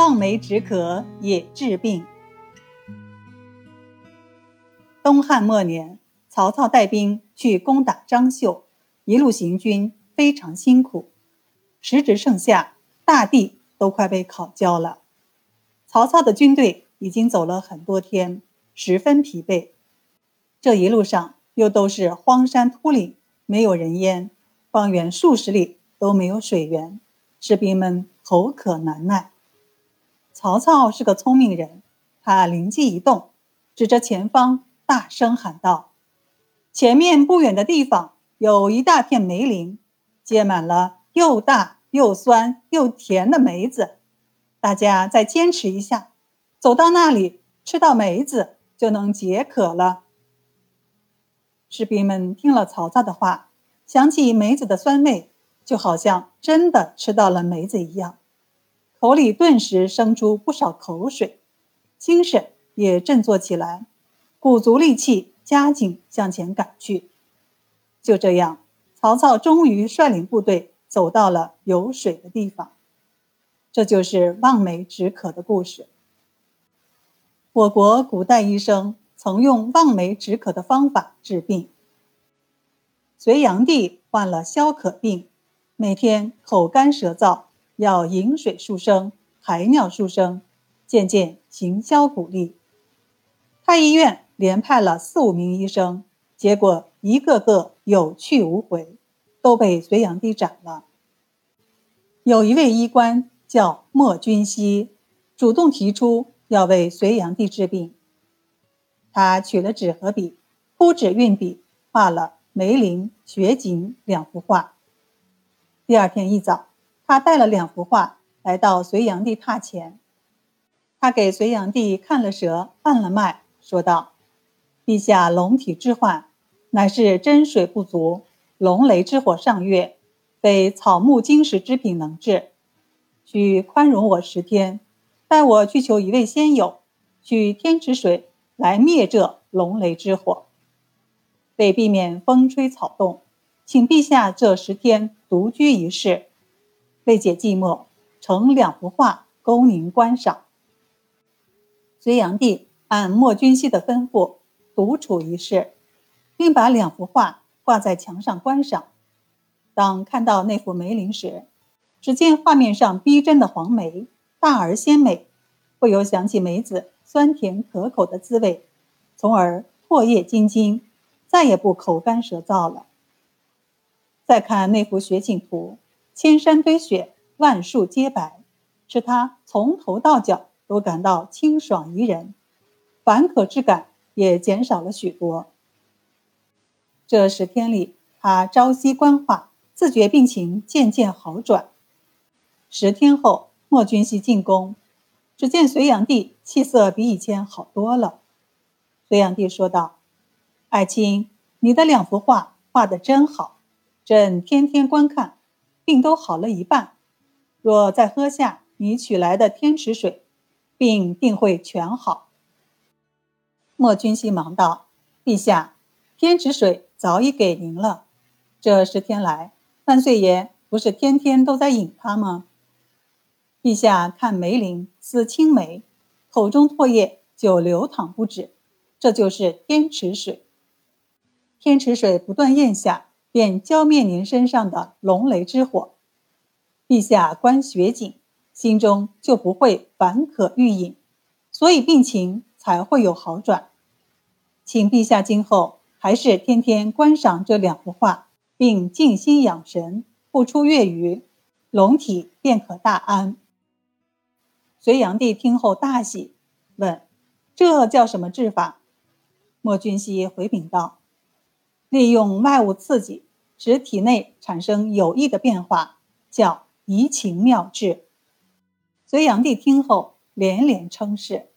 望梅止渴也治病。东汉末年，曹操带兵去攻打张绣，一路行军非常辛苦，时值盛夏，大地都快被烤焦了。曹操的军队已经走了很多天，十分疲惫。这一路上又都是荒山秃岭，没有人烟，方圆数十里都没有水源，士兵们口渴难耐。曹操是个聪明人，他灵机一动，指着前方大声喊道：“前面不远的地方有一大片梅林，结满了又大又酸又甜的梅子。”大家再坚持一下，走到那里吃到梅子就能解渴了。士兵们听了曹操的话，想起梅子的酸味，就好像真的吃到了梅子一样，口里顿时生出不少口水，精神也振作起来，鼓足力气加紧向前赶去。就这样，曹操终于率领部队走到了有水的地方。这就是望梅止渴的故事。我国古代医生曾用望梅止渴的方法治病。隋炀帝患了消渴病，每天口干舌燥，要饮水数升，排尿数升，渐渐行销骨立。太医院连派了四五名医生，结果一个个有去无回，都被隋炀帝斩了。有一位医官。叫莫君熙，主动提出要为隋炀帝治病。他取了纸和笔，铺纸运笔，画了梅林、雪景两幅画。第二天一早，他带了两幅画来到隋炀帝榻前。他给隋炀帝看了蛇，按了脉，说道：“陛下龙体之患，乃是真水不足，龙雷之火上越，非草木金石之品能治。”需宽容我十天，待我去求一位仙友，取天池水来灭这龙雷之火。为避免风吹草动，请陛下这十天独居一室，为解寂寞，呈两幅画供您观赏。隋炀帝按莫君熙的吩咐，独处一室，并把两幅画挂在墙上观赏。当看到那幅梅林时，只见画面上逼真的黄梅，大而鲜美，不由想起梅子酸甜可口的滋味，从而唾液津津，再也不口干舌燥了。再看那幅雪景图，千山堆雪，万树皆白，使他从头到脚都感到清爽宜人，烦渴之感也减少了许多。这十天里，他朝夕观画，自觉病情渐渐好转。十天后，莫君熙进宫，只见隋炀帝气色比以前好多了。隋炀帝说道：“爱卿，你的两幅画画得真好，朕天天观看，病都好了一半。若再喝下你取来的天池水，病定会全好。”莫君熙忙道：“陛下，天池水早已给您了。这十天来，万岁爷不是天天都在饮它吗？”陛下看梅林似青梅，口中唾液就流淌不止，这就是天池水。天池水不断咽下，便浇灭您身上的龙雷之火。陛下观雪景，心中就不会烦渴欲饮，所以病情才会有好转。请陛下今后还是天天观赏这两幅画，并静心养神，不出月余，龙体便可大安。隋炀帝听后大喜，问：“这叫什么治法？”莫君熙回禀道：“利用外物刺激，使体内产生有益的变化，叫移情妙治。”隋炀帝听后连连称是。